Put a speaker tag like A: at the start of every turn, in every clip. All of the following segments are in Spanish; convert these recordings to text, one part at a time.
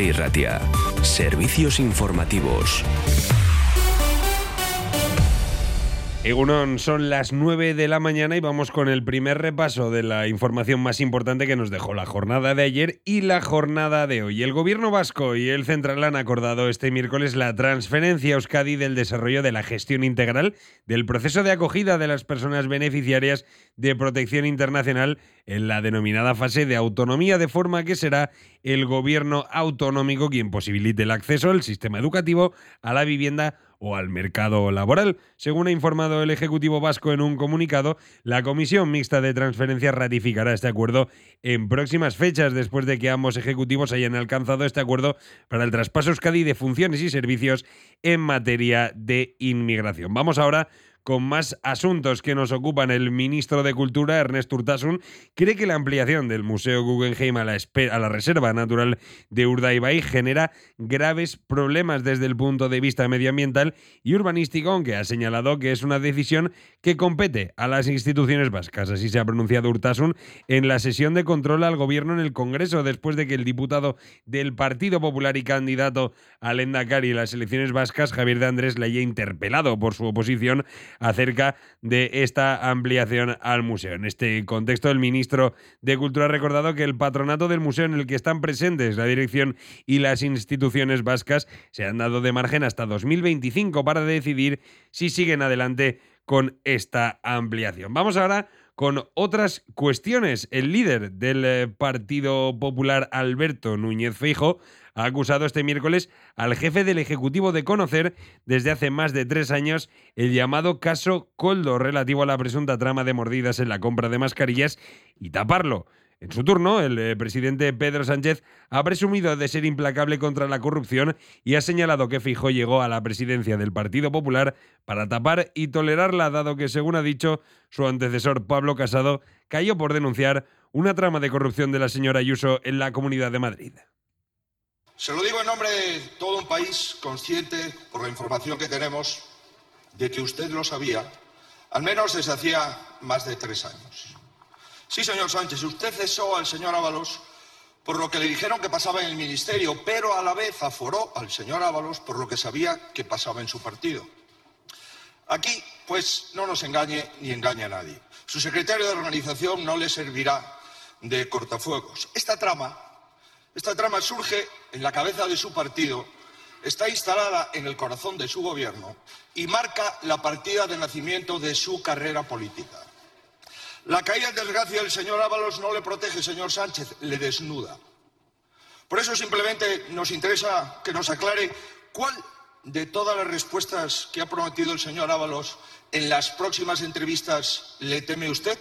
A: Rey Ratia. Servicios informativos.
B: Egunon, son las 9 de la mañana y vamos con el primer repaso de la información más importante que nos dejó la jornada de ayer y la jornada de hoy. El gobierno vasco y el central han acordado este miércoles la transferencia a Euskadi del desarrollo de la gestión integral del proceso de acogida de las personas beneficiarias de protección internacional en la denominada fase de autonomía, de forma que será el gobierno autonómico quien posibilite el acceso al sistema educativo, a la vivienda o al mercado laboral. Según ha informado el Ejecutivo Vasco en un comunicado, la Comisión Mixta de Transferencias ratificará este acuerdo en próximas fechas, después de que ambos ejecutivos hayan alcanzado este acuerdo para el traspaso Euskadi de funciones y servicios en materia de inmigración. Vamos ahora con más asuntos que nos ocupan. El ministro de Cultura, Ernest Urtasun, cree que la ampliación del Museo Guggenheim a la, a la Reserva Natural de Urdaibai genera graves problemas desde el punto de vista medioambiental y urbanístico, aunque ha señalado que es una decisión que compete a las instituciones vascas. Así se ha pronunciado Urtasun en la sesión de control al gobierno en el Congreso, después de que el diputado del Partido Popular y candidato al Endacari en las elecciones vascas, Javier de Andrés, le haya interpelado por su oposición acerca de esta ampliación al museo. En este contexto, el ministro de Cultura ha recordado que el patronato del museo en el que están presentes la dirección y las instituciones vascas se han dado de margen hasta 2025 para decidir si siguen adelante con esta ampliación. Vamos ahora con otras cuestiones. El líder del eh, Partido Popular, Alberto Núñez Feijo, ha acusado este miércoles al jefe del Ejecutivo de conocer desde hace más de tres años el llamado caso Coldo relativo a la presunta trama de mordidas en la compra de mascarillas y taparlo. En su turno, el eh, presidente Pedro Sánchez ha presumido de ser implacable contra la corrupción y ha señalado que Fijo llegó a la presidencia del Partido Popular para tapar y tolerarla, dado que, según ha dicho su antecesor Pablo Casado, cayó por denunciar una trama de corrupción de la señora Ayuso en la Comunidad de Madrid.
C: Se lo digo en nombre de todo un país consciente, por la información que tenemos, de que usted lo sabía, al menos desde hacía más de tres años. Sí, señor Sánchez, usted cesó al señor Ábalos por lo que le dijeron que pasaba en el ministerio, pero a la vez aforó al señor Ábalos por lo que sabía que pasaba en su partido. Aquí, pues, no nos engañe ni engañe a nadie. Su secretario de organización no le servirá de cortafuegos. Esta trama esta trama surge en la cabeza de su partido, está instalada en el corazón de su gobierno y marca la partida de nacimiento de su carrera política. La caída en desgracia del señor Ábalos no le protege, señor Sánchez, le desnuda. Por eso simplemente nos interesa que nos aclare cuál de todas las respuestas que ha prometido el señor Ábalos en las próximas entrevistas le teme usted.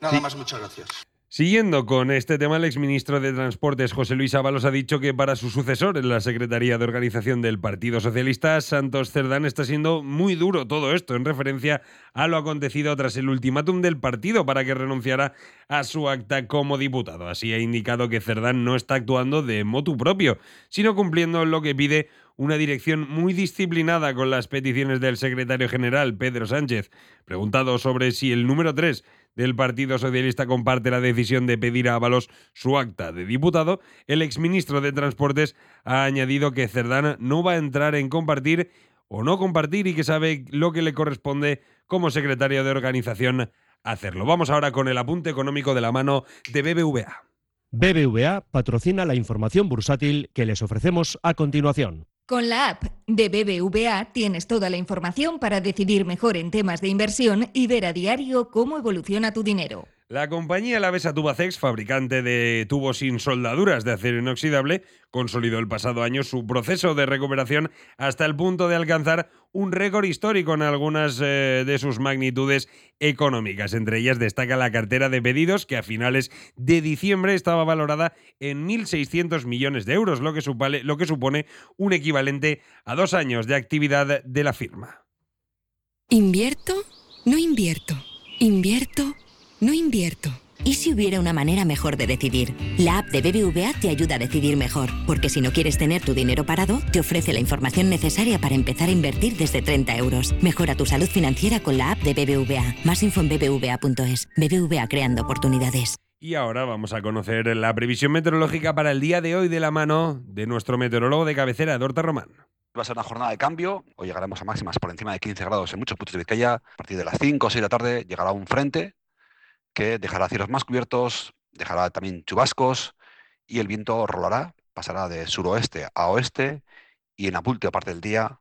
C: Nada más, muchas gracias.
B: Siguiendo con este tema, el exministro de Transportes José Luis Ábalos ha dicho que para su sucesor en la Secretaría de Organización del Partido Socialista, Santos Cerdán, está siendo muy duro todo esto en referencia a lo acontecido tras el ultimátum del partido para que renunciara a su acta como diputado. Así ha indicado que Cerdán no está actuando de motu propio, sino cumpliendo lo que pide una dirección muy disciplinada con las peticiones del secretario general, Pedro Sánchez. Preguntado sobre si el número 3 del Partido Socialista comparte la decisión de pedir a Ábalos su acta de diputado, el exministro de Transportes ha añadido que Cerdana no va a entrar en compartir o no compartir y que sabe lo que le corresponde como secretario de organización hacerlo. Vamos ahora con el apunte económico de la mano de BBVA.
D: BBVA patrocina la información bursátil que les ofrecemos a continuación.
E: Con la app de BBVA tienes toda la información para decidir mejor en temas de inversión y ver a diario cómo evoluciona tu dinero.
B: La compañía Lavesa Tubacex, fabricante de tubos sin soldaduras de acero inoxidable, consolidó el pasado año su proceso de recuperación hasta el punto de alcanzar un récord histórico en algunas eh, de sus magnitudes económicas. Entre ellas destaca la cartera de pedidos que a finales de diciembre estaba valorada en 1.600 millones de euros, lo que, lo que supone un equivalente a dos años de actividad de la firma.
F: ¿Invierto? No invierto. ¿Invierto? No invierto. ¿Y si hubiera una manera mejor de decidir? La app de BBVA te ayuda a decidir mejor, porque si no quieres tener tu dinero parado, te ofrece la información necesaria para empezar a invertir desde 30 euros. Mejora tu salud financiera con la app de BBVA. Más info en bbva.es. BBVA creando oportunidades.
B: Y ahora vamos a conocer la previsión meteorológica para el día de hoy de la mano de nuestro meteorólogo de cabecera, Dorta Román.
G: Va a ser una jornada de cambio. Hoy llegaremos a máximas por encima de 15 grados en muchos puntos de Vizcaya. A partir de las 5 o 6 de la tarde llegará un frente que dejará cielos más cubiertos, dejará también chubascos y el viento rolará, pasará de suroeste a oeste y en la última parte del día,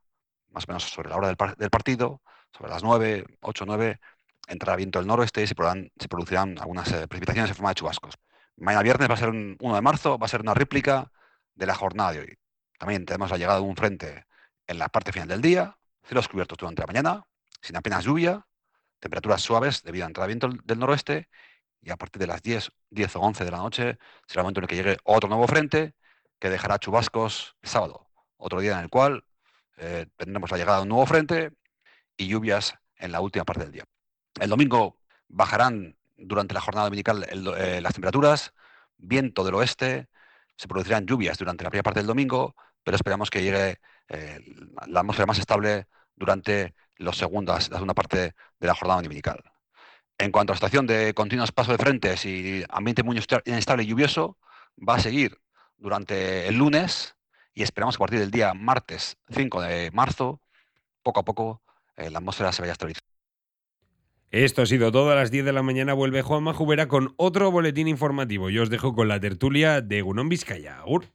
G: más o menos sobre la hora del, par- del partido, sobre las 9, 8, 9, entrará viento del noroeste y se, producirán algunas eh, precipitaciones en forma de chubascos. Mañana viernes va a ser un 1 de marzo, va a ser una réplica de la jornada de hoy. También tenemos la llegada de un frente en la parte final del día, cielos cubiertos durante la mañana, sin apenas lluvia, temperaturas suaves debido a entrada viento del- noroeste y a partir de las 10, 10 o 11 de la noche será el momento en el que llegue otro nuevo frente que dejará chubascos el sábado, otro día en el cual eh, tendremos la llegada de un nuevo frente y lluvias en la última parte del día. El domingo bajarán durante la jornada dominical eh, las temperaturas, viento del oeste, se producirán lluvias durante la primera parte del domingo, pero esperamos que llegue eh, la atmósfera más estable durante los segundas, la segunda parte de la jornada dominical. En cuanto a la situación de continuos pasos de frentes y ambiente muy inesta- inestable y lluvioso, va a seguir durante el lunes y esperamos que a partir del día martes 5 de marzo, poco a poco, eh, la atmósfera se vaya estabilizando.
B: Esto ha sido todo. A las 10 de la mañana vuelve Juan Majubera con otro boletín informativo. Yo os dejo con la tertulia de Gunón Vizcaya. Agur.